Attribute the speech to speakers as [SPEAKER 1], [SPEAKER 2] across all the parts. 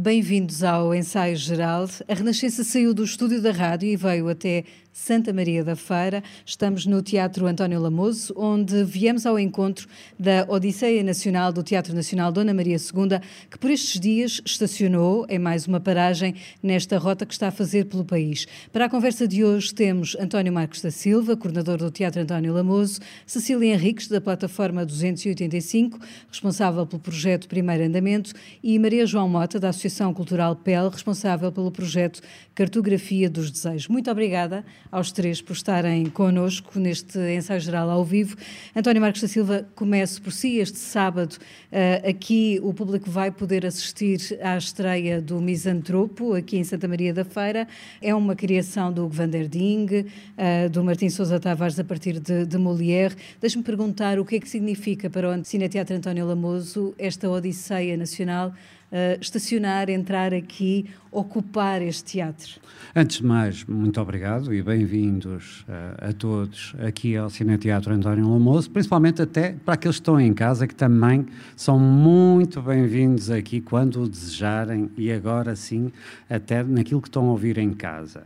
[SPEAKER 1] Bem-vindos ao Ensaio Geral. A Renascença saiu do estúdio da rádio e veio até Santa Maria da Feira. Estamos no Teatro António Lamoso, onde viemos ao encontro da Odisseia Nacional do Teatro Nacional Dona Maria II, que por estes dias estacionou em mais uma paragem nesta rota que está a fazer pelo país. Para a conversa de hoje temos António Marcos da Silva, coordenador do Teatro António Lamoso, Cecília Henriques, da plataforma 285, responsável pelo projeto Primeiro Andamento, e Maria João Mota, da Associação Cultural PEL, responsável pelo projeto Cartografia dos Desejos. Muito obrigada aos três por estarem connosco neste ensaio geral ao vivo. António Marcos da Silva, começo por si. Este sábado, uh, aqui o público vai poder assistir à estreia do Misantropo, aqui em Santa Maria da Feira. É uma criação do Hugo van der Ding, uh, do Martim Sousa Tavares, a partir de, de Molière. Deixe-me perguntar o que é que significa para o Cine Teatro António Lamoso esta Odisseia Nacional uh, estacionar, entrar aqui, ocupar este teatro?
[SPEAKER 2] Antes de mais, muito obrigado e bem-vindos uh, a todos aqui ao Cine Teatro António Lamoso, principalmente até para aqueles que estão em casa, que também são muito bem-vindos aqui quando o desejarem e agora sim, até naquilo que estão a ouvir em casa.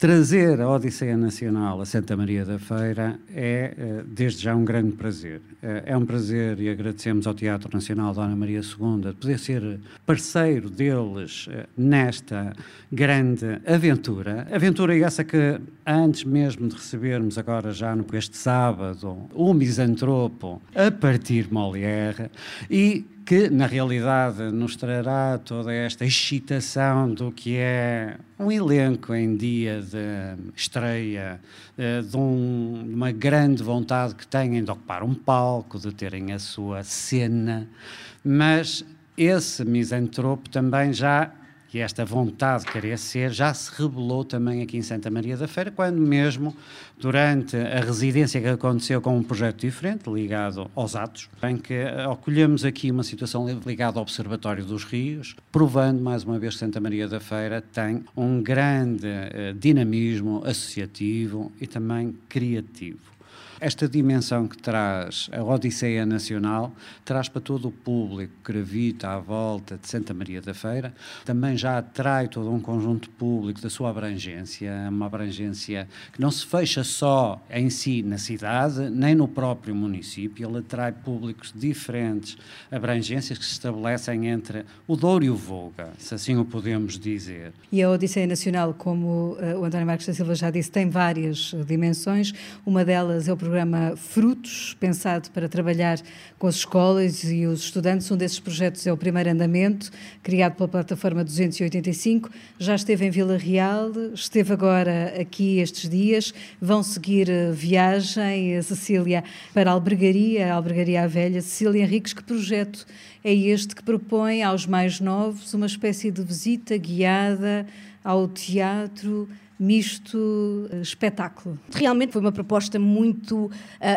[SPEAKER 2] Trazer a Odisseia Nacional a Santa Maria da Feira é, eh, desde já, um grande prazer. Eh, é um prazer e agradecemos ao Teatro Nacional Dona Maria II de poder ser parceiro deles eh, nesta grande aventura. Aventura essa que, antes mesmo de recebermos agora já no este sábado o Misantropo a partir Molière e que na realidade nos trará toda esta excitação do que é um elenco em dia de estreia, eh, de um, uma grande vontade que têm de ocupar um palco, de terem a sua cena, mas esse misantropo também já e esta vontade de querer ser já se revelou também aqui em Santa Maria da Feira, quando mesmo durante a residência que aconteceu com um projeto diferente, ligado aos atos, em que acolhemos aqui uma situação ligada ao Observatório dos Rios, provando mais uma vez que Santa Maria da Feira tem um grande uh, dinamismo associativo e também criativo. Esta dimensão que traz a Odisseia Nacional traz para todo o público que gravita à volta de Santa Maria da Feira, também já atrai todo um conjunto público da sua abrangência, uma abrangência que não se fecha só em si na cidade, nem no próprio município, ele atrai públicos diferentes abrangências que se estabelecem entre o Douro e o Volga, se assim o podemos dizer.
[SPEAKER 1] E a Odisseia Nacional, como uh, o António Marcos da Silva já disse, tem várias dimensões, uma delas é o programa Frutos, pensado para trabalhar com as escolas e os estudantes. Um desses projetos é o Primeiro Andamento, criado pela plataforma 285. Já esteve em Vila Real, esteve agora aqui estes dias. Vão seguir viagem, a Cecília, para a Albergaria, a Albergaria à Velha. Cecília Henriques, que projeto é este que propõe aos mais novos uma espécie de visita guiada ao teatro? Misto uh, espetáculo.
[SPEAKER 3] Realmente foi uma proposta muito uh,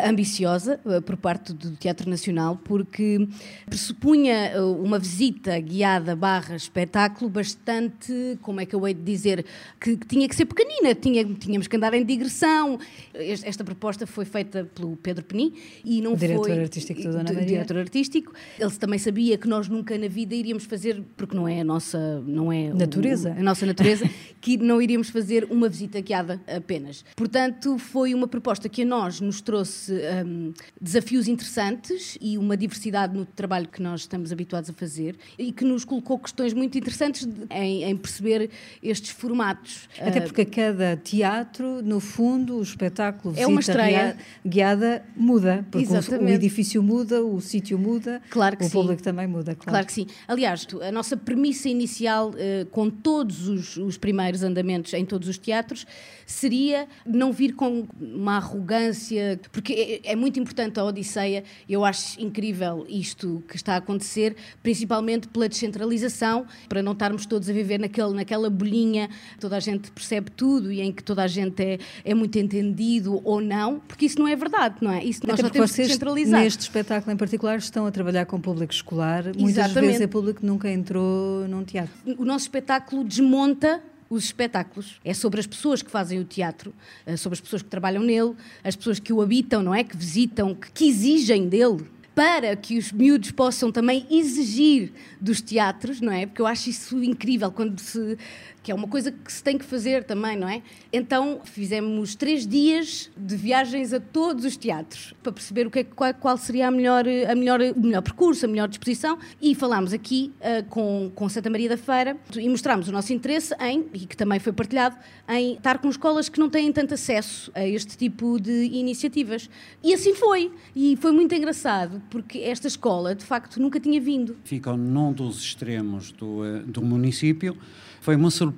[SPEAKER 3] ambiciosa uh, por parte do Teatro Nacional, porque pressupunha uma visita guiada barra espetáculo bastante, como é que eu hei de dizer, que, que tinha que ser pequenina, tinha, tínhamos que andar em digressão. Esta proposta foi feita pelo Pedro Penin e não
[SPEAKER 1] o diretor
[SPEAKER 3] foi...
[SPEAKER 1] artístico do Dona Maria.
[SPEAKER 3] diretor artístico. Ele também sabia que nós nunca na vida iríamos fazer, porque não é a nossa... Não é
[SPEAKER 1] natureza.
[SPEAKER 3] O, a nossa natureza, que não iríamos fazer uma visita guiada apenas. Portanto, foi uma proposta que a nós nos trouxe um, desafios interessantes e uma diversidade no trabalho que nós estamos habituados a fazer e que nos colocou questões muito interessantes em, em perceber estes formatos.
[SPEAKER 1] Até porque a cada teatro, no fundo, o espetáculo
[SPEAKER 3] é uma estreia
[SPEAKER 1] guiada muda, porque o, o, edifício muda, o sítio muda,
[SPEAKER 3] claro que
[SPEAKER 1] o
[SPEAKER 3] sim.
[SPEAKER 1] público também muda. Claro.
[SPEAKER 3] claro que sim. Aliás, a nossa premissa inicial, uh, com todos os, os primeiros andamentos em todos os teatros, seria não vir com uma arrogância, porque é, é, muito importante a Odisseia, eu acho incrível isto que está a acontecer, principalmente pela descentralização, para não estarmos todos a viver naquele, naquela bolinha, toda a gente percebe tudo e em que toda a gente é, é muito entendido ou não, porque isso não é verdade, não é? Isso
[SPEAKER 1] nós
[SPEAKER 3] Até temos
[SPEAKER 1] vocês,
[SPEAKER 3] descentralizar.
[SPEAKER 1] Neste espetáculo em particular estão a trabalhar com público escolar, muitas
[SPEAKER 3] Exatamente.
[SPEAKER 1] vezes é público que nunca entrou num teatro.
[SPEAKER 3] O nosso espetáculo desmonta os espetáculos. É sobre as pessoas que fazem o teatro, sobre as pessoas que trabalham nele, as pessoas que o habitam, não é? Que visitam, que, que exigem dele para que os miúdos possam também exigir dos teatros, não é? Porque eu acho isso incrível quando se que é uma coisa que se tem que fazer também, não é? Então fizemos três dias de viagens a todos os teatros para perceber o que é, qual, qual seria a melhor, a melhor, o melhor percurso, a melhor disposição e falámos aqui uh, com, com Santa Maria da Feira e mostramos o nosso interesse em, e que também foi partilhado, em estar com escolas que não têm tanto acesso a este tipo de iniciativas. E assim foi. E foi muito engraçado porque esta escola, de facto, nunca tinha vindo.
[SPEAKER 2] Ficam num dos extremos do, eh, do município foi uma surpresa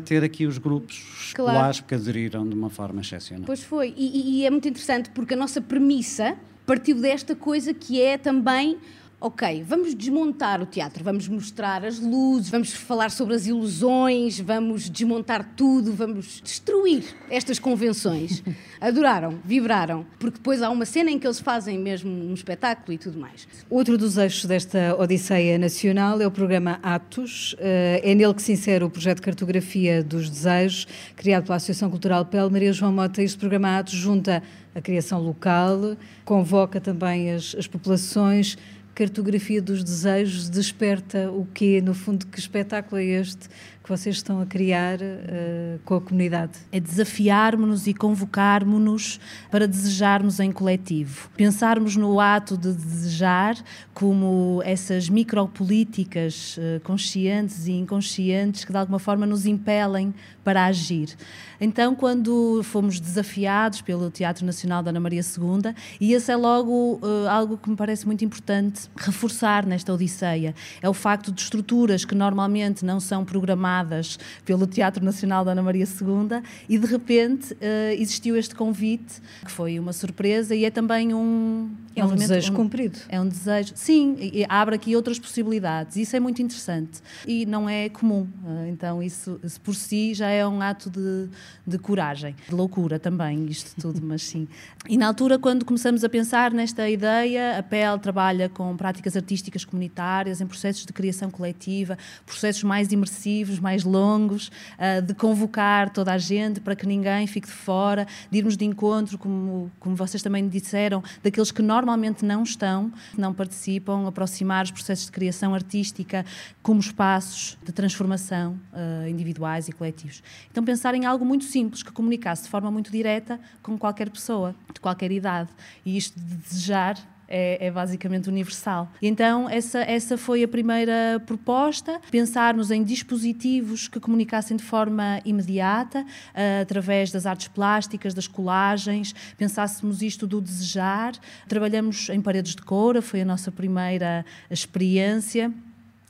[SPEAKER 2] ter aqui os grupos escolares claro. que aderiram de uma forma excepcional.
[SPEAKER 3] Pois foi, e, e é muito interessante porque a nossa premissa partiu desta coisa que é também ok, vamos desmontar o teatro, vamos mostrar as luzes, vamos falar sobre as ilusões, vamos desmontar tudo, vamos destruir estas convenções. Adoraram, vibraram, porque depois há uma cena em que eles fazem mesmo um espetáculo e tudo mais.
[SPEAKER 1] Outro dos eixos desta Odisseia Nacional é o programa Atos. Eh, é nele que se insere o projeto de cartografia dos desejos, criado pela Associação Cultural PEL. Maria João Mota, este programa Atos junta a criação local, convoca também as, as populações cartografia dos desejos desperta o quê? No fundo, que espetáculo é este que vocês estão a criar uh, com a comunidade?
[SPEAKER 4] É desafiarmos-nos e convocarmos-nos para desejarmos em coletivo. Pensarmos no ato de desejar como essas micropolíticas uh, conscientes e inconscientes que de alguma forma nos impelem para agir. Então, quando fomos desafiados pelo Teatro Nacional da Ana Maria II, e esse é logo uh, algo que me parece muito importante reforçar nesta Odisseia, é o facto de estruturas que normalmente não são programadas pelo Teatro Nacional da Ana Maria II e de repente uh, existiu este convite, que foi uma surpresa e é também um.
[SPEAKER 1] É um desejo um, cumprido.
[SPEAKER 4] É um desejo, sim, abre aqui outras possibilidades. Isso é muito interessante e não é comum. Uh, então, isso, isso por si já é um ato de, de coragem, de loucura também, isto tudo, mas sim. E na altura, quando começamos a pensar nesta ideia, a PEL trabalha com práticas artísticas comunitárias, em processos de criação coletiva, processos mais imersivos, mais longos, uh, de convocar toda a gente para que ninguém fique de fora, de irmos de encontro, como, como vocês também disseram, daqueles que normalmente não estão, não participam, aproximar os processos de criação artística como espaços de transformação uh, individuais e coletivos. Então, pensar em algo muito simples, que comunicasse de forma muito direta com qualquer pessoa, de qualquer idade. E isto de desejar é, é, basicamente universal. Então, essa, essa foi a primeira proposta: pensarmos em dispositivos que comunicassem de forma imediata, uh, através das artes plásticas, das colagens, pensássemos isto do desejar. Trabalhamos em paredes de coura, foi a nossa primeira experiência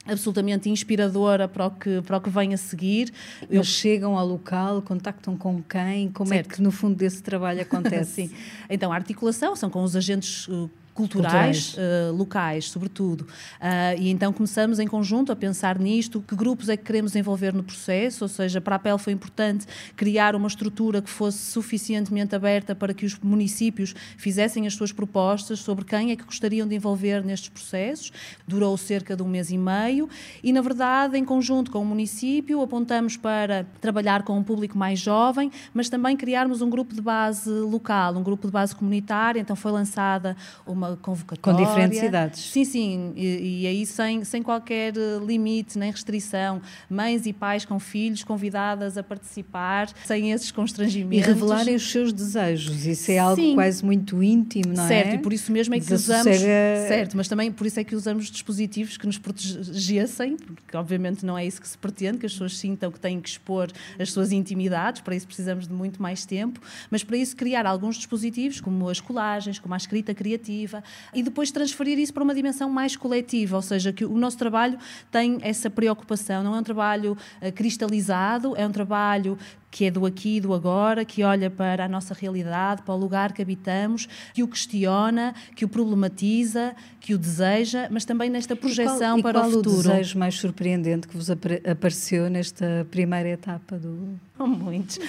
[SPEAKER 4] absolutamente inspiradora para o que, para o que vem a seguir.
[SPEAKER 1] Eles chegam ao local, contactam com quem? Como certo. é que no fundo desse trabalho acontece?
[SPEAKER 4] Sim. Então, a articulação são com os agentes uh, culturais, Uh, locais, sobretudo. Uh, e então começamos em conjunto a pensar nisto, que grupos é que queremos envolver no processo, ou seja, para a PEL foi importante criar uma estrutura que fosse suficientemente aberta para que os municípios fizessem as suas propostas sobre quem é que gostariam de envolver nestes processos. Durou cerca de um mês e meio e, na verdade, em conjunto com o município, apontamos para trabalhar com um público mais jovem, mas também criarmos um grupo de base local, um grupo de base comunitária. Então foi lançada uma uma convocatória.
[SPEAKER 1] Com diferentes idades.
[SPEAKER 4] Sim, sim, e, e, aí sem, sem qualquer eh, limite nem restrição. Mães e pais com filhos convidadas a participar, sem esses constrangimentos.
[SPEAKER 1] E revelarem os seus desejos, isso é algo sim. quase muito íntimo, não
[SPEAKER 4] certo, é? Certo, e por isso mesmo é que usamos. Certo, mas também por isso é que usamos dispositivos que nos protegessem, porque obviamente não é isso que se pretende, que as pessoas sintam que têm que expor as suas intimidades, para isso precisamos de muito mais tempo, mas para isso criar alguns dispositivos, como as colagens, como a escrita criativa e depois transferir isso para uma dimensão mais coletiva, ou seja, que o nosso trabalho tem essa preocupação, não é um trabalho uh, cristalizado, é um trabalho que é do aqui e do agora, que olha para a nossa realidade, para o lugar que habitamos, que o questiona, que o problematiza, que o deseja, mas também nesta projeção
[SPEAKER 1] e
[SPEAKER 4] qual,
[SPEAKER 1] para
[SPEAKER 4] o futuro.
[SPEAKER 1] o desejo mais surpreendente que vos apareceu nesta primeira etapa do...
[SPEAKER 4] Oh, muitos.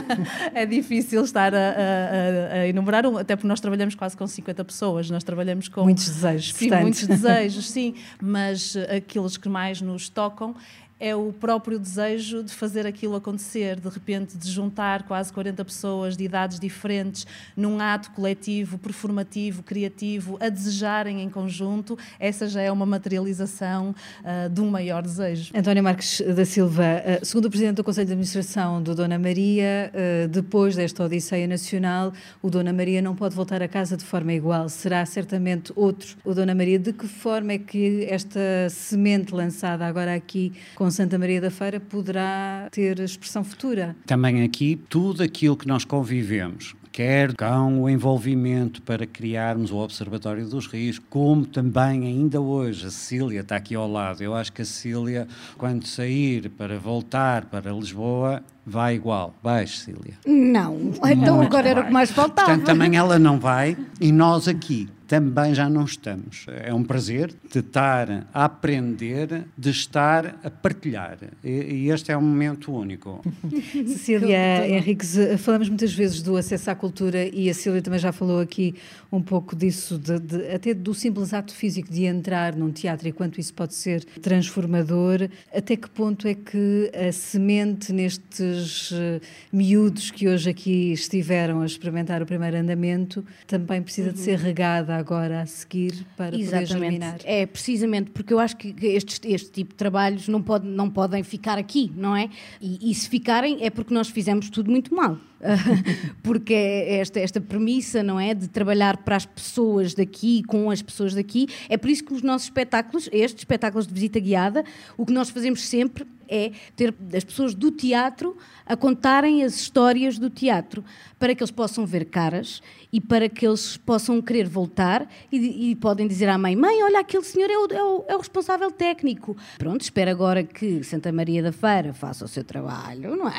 [SPEAKER 4] é difícil estar a, a, a, enumerar, até porque nós trabalhamos quase com 50 pessoas, nós trabalhamos com...
[SPEAKER 1] Muitos desejos,
[SPEAKER 4] sim,
[SPEAKER 1] portanto.
[SPEAKER 4] muitos desejos, sim, mas aqueles que mais nos tocam é o próprio desejo de fazer aquilo acontecer, de repente de juntar quase 40 pessoas de idades diferentes num ato coletivo, performativo, criativo, a desejarem em conjunto, essa já é uma materialização uh, de um maior desejo.
[SPEAKER 1] António Marques da Silva, uh, segundo o Presidente do Conselho de Administração do Dona Maria, uh, depois desta Odisseia Nacional, o Dona Maria não pode voltar a casa de forma igual, será certamente outro. O Dona Maria, de que forma é que esta semente lançada agora aqui com Santa Maria da Feira poderá ter expressão futura.
[SPEAKER 2] Também aqui, tudo aquilo que nós convivemos, quer com o envolvimento para criarmos o Observatório dos Rios, como também ainda hoje a Cecília está aqui ao lado. Eu acho que a Cecília, quando sair para voltar para Lisboa, vai igual. Vai, Cecília.
[SPEAKER 3] Não, então Muito agora era o que mais faltava.
[SPEAKER 2] Portanto, também ela não vai e nós aqui também já não estamos. É um prazer de estar a aprender, de estar a partilhar. E, este é um momento único.
[SPEAKER 1] Cecília Henriques, falamos muitas vezes do acesso à cultura e a Cecília também já falou aqui um pouco disso, de, de, até do simples ato físico de entrar num teatro e quanto isso pode ser transformador. Até que ponto é que a semente nestes uh, miúdos que hoje aqui estiveram a experimentar o primeiro andamento também precisa uhum. de ser regada agora a seguir para
[SPEAKER 3] Exatamente.
[SPEAKER 1] poder germinar.
[SPEAKER 3] É, precisamente, porque eu acho que este, este tipo de trabalhos não, pode, não podem ficar aqui, não é? E, e se ficarem é porque nós fizemos tudo muito mal. porque é esta, esta premissa, não é? De trabalhar para as pessoas daqui, com as pessoas daqui. É por isso que os nossos espetáculos, estes espetáculos de visita guiada, o que nós fazemos sempre é ter as pessoas do teatro a contarem as histórias do teatro, para que eles possam ver caras e para que eles possam querer voltar e, e podem dizer à mãe: Mãe, olha, aquele senhor é o, é, o, é o, responsável técnico. Pronto, espero agora que Santa Maria da Feira faça o seu trabalho, não é?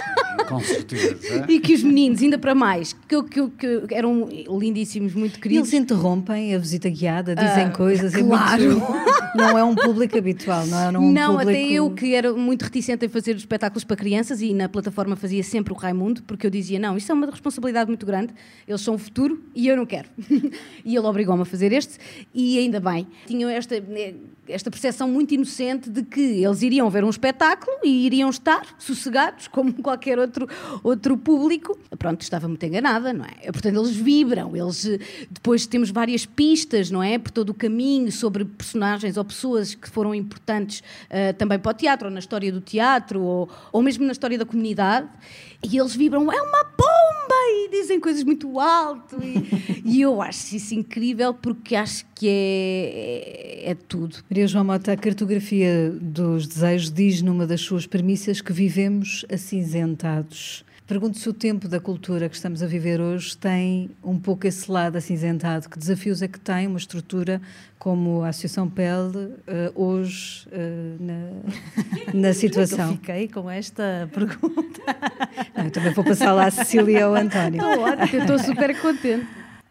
[SPEAKER 2] Com certeza.
[SPEAKER 3] e que os meninos, ainda para mais, que, que, que eram lindíssimos, muito queridos.
[SPEAKER 1] Eles interrompem a visita guiada, dizem uh,
[SPEAKER 3] coisas.
[SPEAKER 1] Claro. É muito, não é um público habitual, não é?
[SPEAKER 3] Não,
[SPEAKER 1] não
[SPEAKER 3] público... até eu que era muito reticente em fazer espetáculos para crianças e na plataforma fazia sempre o Raimundo, porque eu dizia: não, isto é uma responsabilidade muito grande, eles são o futuro e eu não quero. e ele obrigou-me a fazer este, e ainda bem. Tinham esta esta percepção muito inocente de que eles iriam ver um espetáculo e iriam estar sossegados, como qualquer outro, outro público. Pronto, estava muito enganada, não é? Portanto, eles vibram, eles depois temos várias pistas, não é? Por todo o caminho sobre personagens ou pessoas que foram importantes uh, também para o teatro, ou na história do teatro, ou, ou mesmo na história da comunidade. E eles vibram, é uma E dizem coisas muito alto. E, e eu acho isso incrível porque acho que é, é, é tudo.
[SPEAKER 1] Maria João Mota, a cartografia dos desejos diz numa das suas premissas que vivemos acinzentados. Pergunto se o tempo da cultura que estamos a viver hoje tem um pouco esse lado acinzentado. Que desafios é que tem uma estrutura como a Associação Pele uh, hoje uh, na, na situação?
[SPEAKER 4] Eu fiquei com esta pergunta.
[SPEAKER 1] Não, eu também vou passar lá a Cecília ou António.
[SPEAKER 3] Ótimo, estou super contente.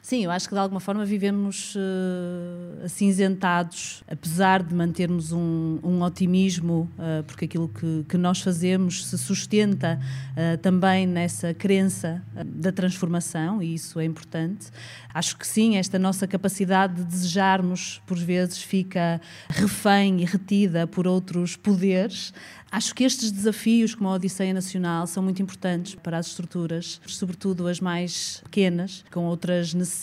[SPEAKER 4] Sim, eu acho que de alguma forma vivemos uh, acinzentados, apesar de mantermos um, um otimismo, uh, porque aquilo que, que, nós fazemos se sustenta uh, também nessa crença da transformação, e isso é importante. Acho que sim, esta nossa capacidade de desejarmos, por vezes, fica refém e retida por outros poderes. Acho que estes desafios, como a Odisseia Nacional, são muito importantes para as estruturas, sobretudo as mais pequenas, com outras necessidades.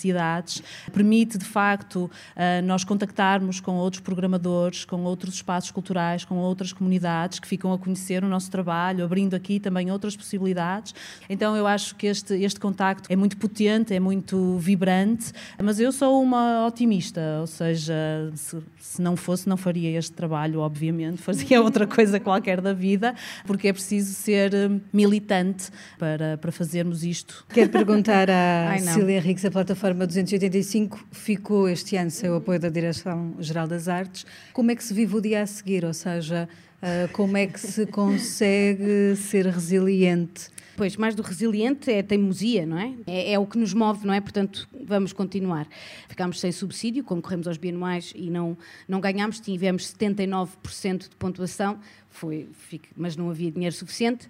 [SPEAKER 4] Permite, de facto, eh, nós contactarmos com outros programadores, com outros espaços culturais, com outras comunidades que ficam a conhecer o nosso trabalho, abrindo aqui também outras possibilidades. Então, eu acho que este, este contacto é muito potente, é muito vibrante, mas eu sou uma otimista, ou seja, se, se não fosse, não faria este trabalho, obviamente, fazia outra coisa qualquer da vida, porque é preciso ser hum, militante para, para fazermos isto.
[SPEAKER 1] Quero perguntar à Cecília Henriques, a plataforma 285 ficou este ano sem o apoio da Direção-Geral das Artes. Como é que se vive o dia a seguir? Ou seja, ah, como é que se consegue ser resiliente?
[SPEAKER 3] Pois, mais do resiliente é a teimosia, não é? é? é? o que nos move, não é? Portanto, vamos continuar. Ficámos sem subsídio, concorremos aos bianuais e não, não ganhámos, tivemos 79% de pontuação, foi, mas não havia dinheiro suficiente.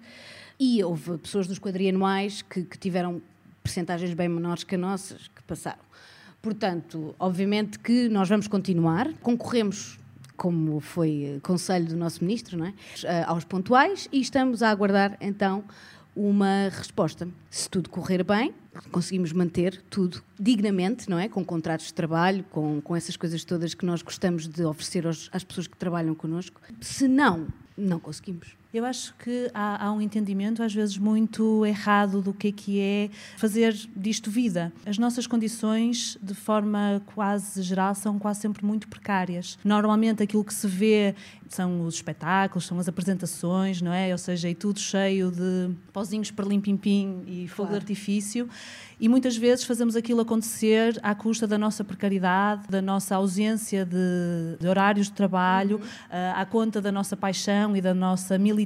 [SPEAKER 3] E houve pessoas dos quadrianuais que, que tiveram percentagens bem menores que as nossas, que passaram. Portanto, obviamente que nós vamos continuar, concorremos como foi conselho do nosso ministro, não é? aos pontuais, e estamos a aguardar então uma resposta. Se tudo correr bem, conseguimos manter tudo dignamente, não é? Com contratos de trabalho, com, com essas coisas todas que nós gostamos de oferecer aos, às pessoas que trabalham connosco. Se não, não conseguimos.
[SPEAKER 4] Eu acho que há, há, um entendimento, às vezes, muito errado do que é, que é fazer disto vida. As nossas condições, de forma quase geral, são quase sempre muito precárias. Normalmente, aquilo que se vê são os espetáculos, são as apresentações, não é? Ou seja, e tudo cheio de pozinhos para lim-pim-pim e fogo claro. de artifício e muitas vezes fazemos aquilo acontecer à custa da nossa precariedade, da nossa ausência de, de horários de trabalho, uhum. uh, à conta da nossa paixão e da nossa militância,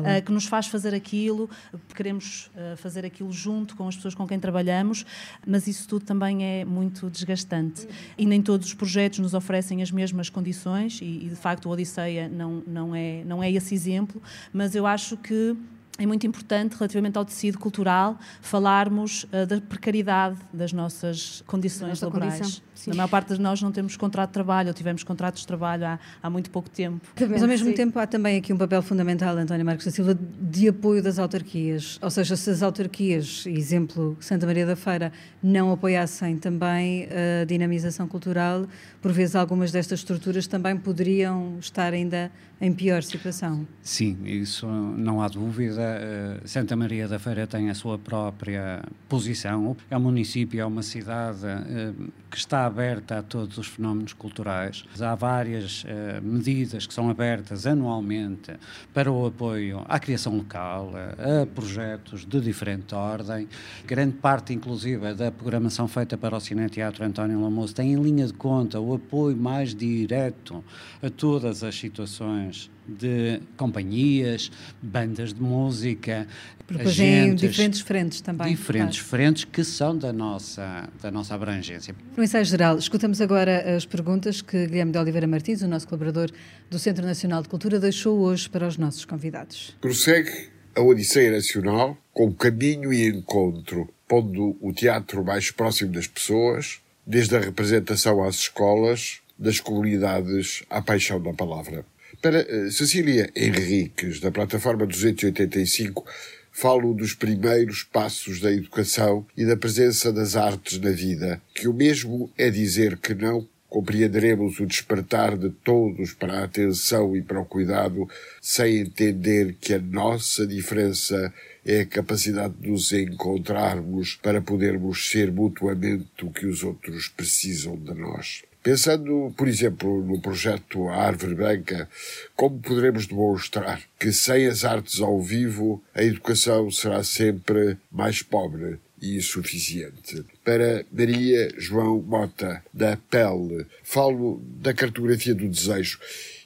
[SPEAKER 4] uh, que nos faz fazer aquilo, queremos uh, fazer aquilo junto com as pessoas com quem trabalhamos, mas isso tudo também é muito desgastante. E nem todos os projetos nos oferecem as mesmas condições, e, e de facto o Odisseia não, não, é, não é esse exemplo, mas eu acho que é muito importante, relativamente ao tecido cultural, falarmos uh, da precariedade das nossas condições laborais. Na maior parte de nós não temos contrato de trabalho, ou tivemos contratos de trabalho há, há muito pouco tempo.
[SPEAKER 1] Mas ao mesmo Sim. tempo há também aqui um papel fundamental, António Marcos da Silva, de apoio das autarquias. Ou seja, se as autarquias, exemplo Santa Maria da Feira, não apoiassem também a dinamização cultural, por vezes algumas destas estruturas também poderiam estar ainda em pior situação.
[SPEAKER 2] Sim, isso não há dúvida. Eh, Santa Maria da Feira tem a sua própria posição. É um município, é uma cidade eh, que está aberta a todos os fenómenos culturais. Há várias uh, medidas que são abertas anualmente para o apoio à criação local, a projetos de diferente ordem. Grande parte, inclusive, da programação feita para o Cine Teatro António Lamoso tem em linha de conta o apoio mais direto a todas as situações de companhias, bandas de música,
[SPEAKER 1] Propagem diferentes frentes também.
[SPEAKER 2] Diferentes claro. frentes que são da nossa, da nossa abrangência.
[SPEAKER 1] No ensaio geral, escutamos agora as perguntas que Guilherme de Oliveira Martins, o nosso colaborador do Centro Nacional de Cultura, deixou hoje para os nossos convidados.
[SPEAKER 5] Prossegue a Odisseia Nacional com caminho e encontro, pondo o teatro mais próximo das pessoas, desde a representação às escolas, das comunidades à paixão da palavra. Para uh, Cecília Henriques, da plataforma 285, falo dos primeiros passos da educação e da presença das artes na vida, que o mesmo é dizer que não compreenderemos o despertar de todos para a atenção e para o cuidado, sem entender que a nossa diferença é a capacidade de nos encontrarmos para podermos ser mutuamente o que os outros precisam de nós. Pensando, por exemplo, no projeto Árvore Branca, como poderemos demonstrar que sem as artes ao vivo a educação será sempre mais pobre e insuficiente? Para Maria João Mota, da Pele, falo da cartografia do desejo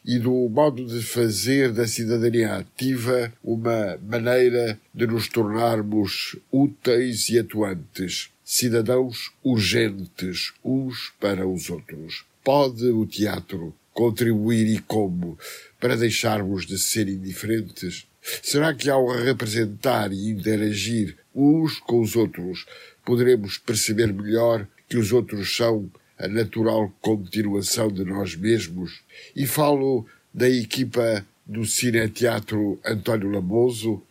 [SPEAKER 5] e do modo de fazer da cidadania ativa uma maneira de nos tornarmos úteis e atuantes cidadãos urgentes uns para os outros. Pode o teatro contribuir e como para deixarmos de ser indiferentes? Será que ao representar e interagir uns com os outros poderemos perceber melhor que os outros são a natural continuação de nós mesmos? E falo da equipa do Cine Teatro António Lamoso,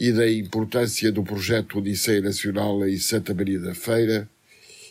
[SPEAKER 5] e da importância do projeto Odisseia Nacional em Santa Maria da Feira.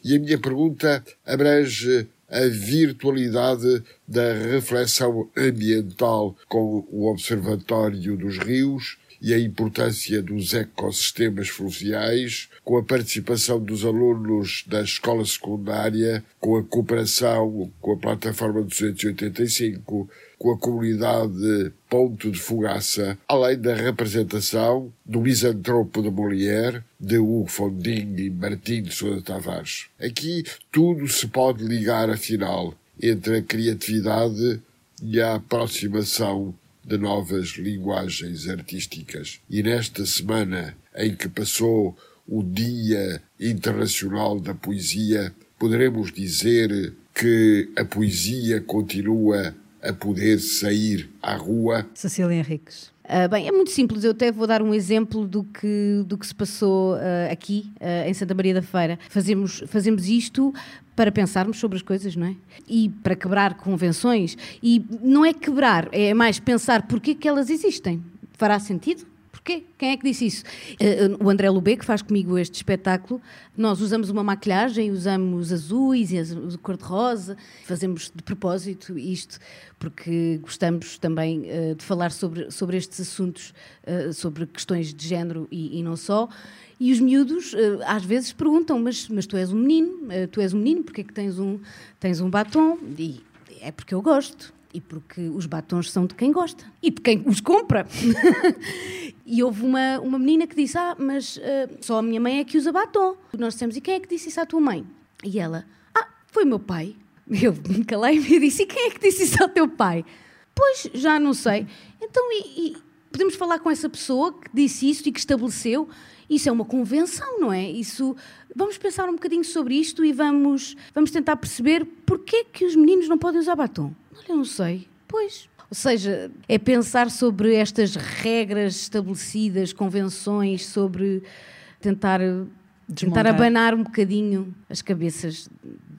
[SPEAKER 5] E a minha pergunta abrange a virtualidade da reflexão ambiental com o Observatório dos Rios e a importância dos ecossistemas fluviais, com a participação dos alunos da escola secundária, com a cooperação com a plataforma 285, com a comunidade Ponto de Fugaça, além da representação do Misantropo de Molière, de Hugo Fonding e Martim de Sousa Tavares. Aqui tudo se pode ligar, afinal, entre a criatividade e a aproximação de novas linguagens artísticas. E nesta semana em que passou o Dia Internacional da Poesia, poderemos dizer que a poesia continua a poder sair à rua.
[SPEAKER 1] Cecília Henriques.
[SPEAKER 3] Uh, bem, é muito simples. Eu até vou dar um exemplo do que, do que se passou uh, aqui, uh, em Santa Maria da Feira. Fazemos, fazemos isto para pensarmos sobre as coisas, não é? E para quebrar convenções. E não é quebrar, é mais pensar porquê que elas existem. Fará sentido? Quem é que disse isso? Uh, o André Lubê, que faz comigo este espetáculo, nós usamos uma maquilhagem, usamos azuis e cor-de-rosa, fazemos de propósito isto, porque gostamos também uh, de falar sobre, sobre estes assuntos, uh, sobre questões de género e, e não só. E os miúdos às vezes perguntam: mas, mas tu és um menino, tu és um menino, porque é que tens um, tens um batom? E é porque eu gosto e porque os batons são de quem gosta e de quem os compra. e houve uma, uma menina que disse: Ah, mas uh, só a minha mãe é que usa batom. Nós dissemos: E quem é que disse isso à tua mãe? E ela: Ah, foi o meu pai. Eu me calei-me e disse: E quem é que disse isso ao teu pai? Pois, já não sei. Então, e, e podemos falar com essa pessoa que disse isso e que estabeleceu? Isso é uma convenção, não é? Isso vamos pensar um bocadinho sobre isto e vamos, vamos tentar perceber porquê que os meninos não podem usar batom. Olha, não sei. Pois. Ou seja, é pensar sobre estas regras estabelecidas, convenções, sobre tentar, tentar abanar um bocadinho as cabeças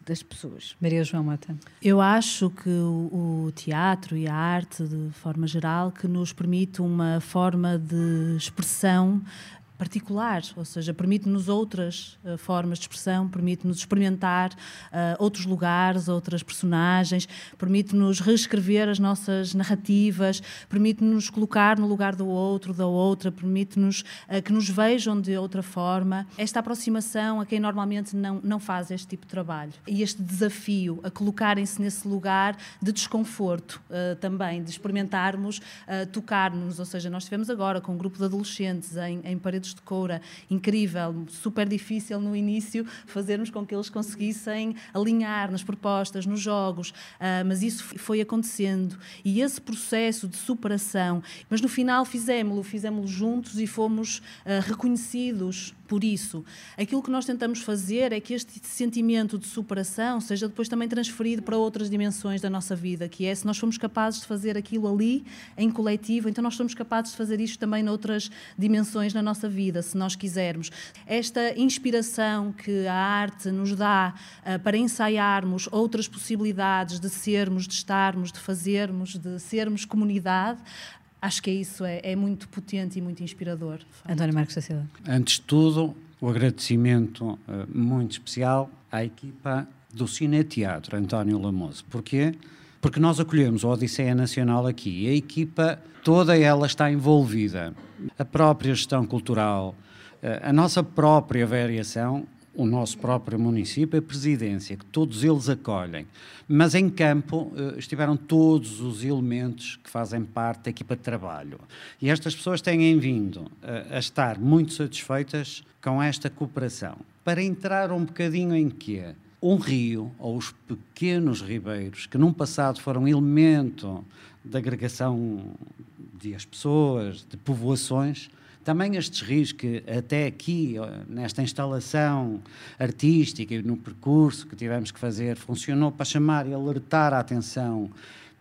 [SPEAKER 3] das pessoas.
[SPEAKER 1] Maria João Mata.
[SPEAKER 4] Eu acho que o, o, teatro e a arte, de forma geral, que nos permite uma forma de expressão particular, ou seja, permite-nos outras uh, formas de expressão, permite-nos experimentar uh, outros lugares, outras personagens, permite-nos reescrever as nossas narrativas, permite-nos colocar no lugar do outro, da outra, permite-nos uh, que nos vejam de outra forma. Esta aproximação a quem normalmente não, não faz este tipo de trabalho e este desafio a colocarem-se nesse lugar de desconforto também, de experimentarmos tocar-nos, ou seja, nós estivemos agora com um grupo de adolescentes em, em paredes de coura. Incrível, super difícil no início fazermos com que eles conseguissem alinhar nas propostas, nos jogos, uh, mas isso foi acontecendo. E esse processo de superação, mas no final fizemos-lo, fizemos-lo juntos e fomos uh, reconhecidos por isso. Aquilo que nós tentamos fazer é que este sentimento de superação seja depois também transferido para outras dimensões da nossa vida, que é se nós somos capazes de fazer aquilo ali em coletivo, então nós somos capazes de fazer isto também noutras dimensões na nossa vida, se nós quisermos. Esta inspiração que a arte nos dá uh, para ensaiarmos outras possibilidades de sermos, de estarmos, de fazermos, de sermos comunidade, acho que é isso é, é muito potente e muito inspirador.
[SPEAKER 1] António Marcos da Silva.
[SPEAKER 2] Antes de tudo, o agradecimento uh, muito especial à equipa do Cine Teatro António Lamoso. Porquê? Porque nós acolhemos a Odisseia Nacional aqui e a equipa toda ela está envolvida. A própria gestão cultural, uh, a nossa própria variação o nosso próprio município, a presidência, que todos eles acolhem. Mas em campo eh, estiveram todos os elementos que fazem parte da equipa de trabalho. E estas pessoas têm vindo a, a estar muito satisfeitas com esta cooperação. Para entrar um bocadinho em quê? Um rio, ou os pequenos ribeiros, que num passado foram elemento da agregação de as pessoas, de povoações, também estes rios que até aqui, nesta instalação artística e no percurso que tivemos que fazer, funcionou para chamar e alertar a atenção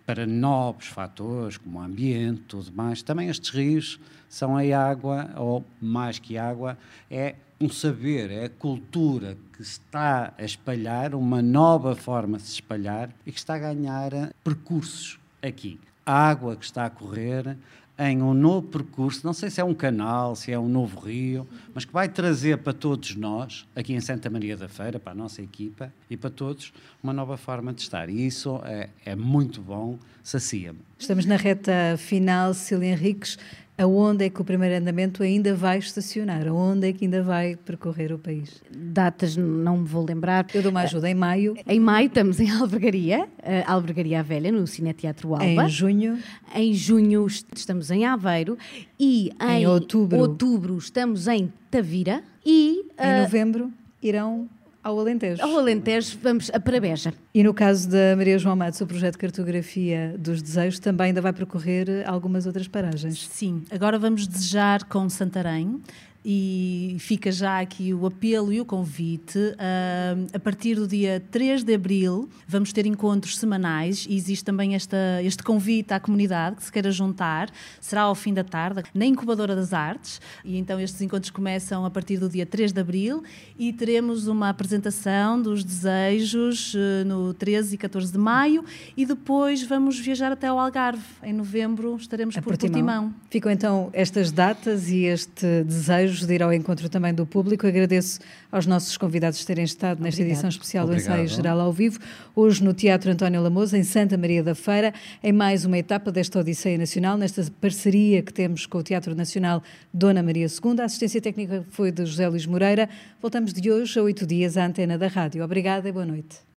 [SPEAKER 2] para novos fatores, como o ambiente, tudo mais. Também estes rios são a água, ou mais que água, é um saber, é a cultura que está a espalhar, uma nova forma de se espalhar e que está a ganhar percursos aqui. A água que está a correr, em um novo percurso, não sei se é um canal, se é um novo rio, mas que vai trazer para todos nós, aqui em Santa Maria da Feira, para a nossa equipa e para todos, uma nova forma de estar. E isso é, é muito bom, sacia-me.
[SPEAKER 1] Estamos na reta final, Cília Henriques aonde é que o primeiro andamento ainda vai estacionar? Aonde é que ainda vai percorrer o país?
[SPEAKER 3] Datas não me vou lembrar.
[SPEAKER 1] Eu dou uma ajuda. Em maio?
[SPEAKER 3] Em maio estamos em Albergaria, Albergaria Velha, no Cineteatro Alba.
[SPEAKER 1] Em junho?
[SPEAKER 3] Em junho estamos em Aveiro e em,
[SPEAKER 1] em outubro.
[SPEAKER 3] outubro estamos em Tavira e...
[SPEAKER 1] Em uh, novembro irão ao Alentejo.
[SPEAKER 3] Ao Alentejo, vamos a Parabeja.
[SPEAKER 1] E no caso da Maria João Matos, o projeto de cartografia dos desejos também ainda vai percorrer algumas outras paragens.
[SPEAKER 4] Sim, agora vamos desejar com Santarém, e fica já aqui o apelo e o convite. Uh, a partir do dia 3 de abril vamos ter encontros semanais e existe também esta, este convite à comunidade que se queira juntar. Será ao fim da tarde, na Incubadora das Artes, e então estes encontros começam a partir do dia 3 de abril e teremos uma apresentação dos desejos uh, no 13 e 14 de maio e depois vamos viajar até ao Algarve. Em novembro estaremos a por Portimão. Portimão.
[SPEAKER 1] Ficam então estas datas e este desejo de ir ao encontro também do público. Agradeço aos nossos convidados terem estado nesta Obrigado. edição especial Obrigado. do Ensaio Geral ao Vivo, hoje no Teatro António Lamoso, em Santa Maria da Feira, em mais uma etapa desta Odisseia Nacional, nesta parceria que temos com o Teatro Nacional Dona Maria II. A assistência técnica foi de José Luís Moreira. Voltamos de hoje a oito dias à antena da rádio. Obrigada e boa noite.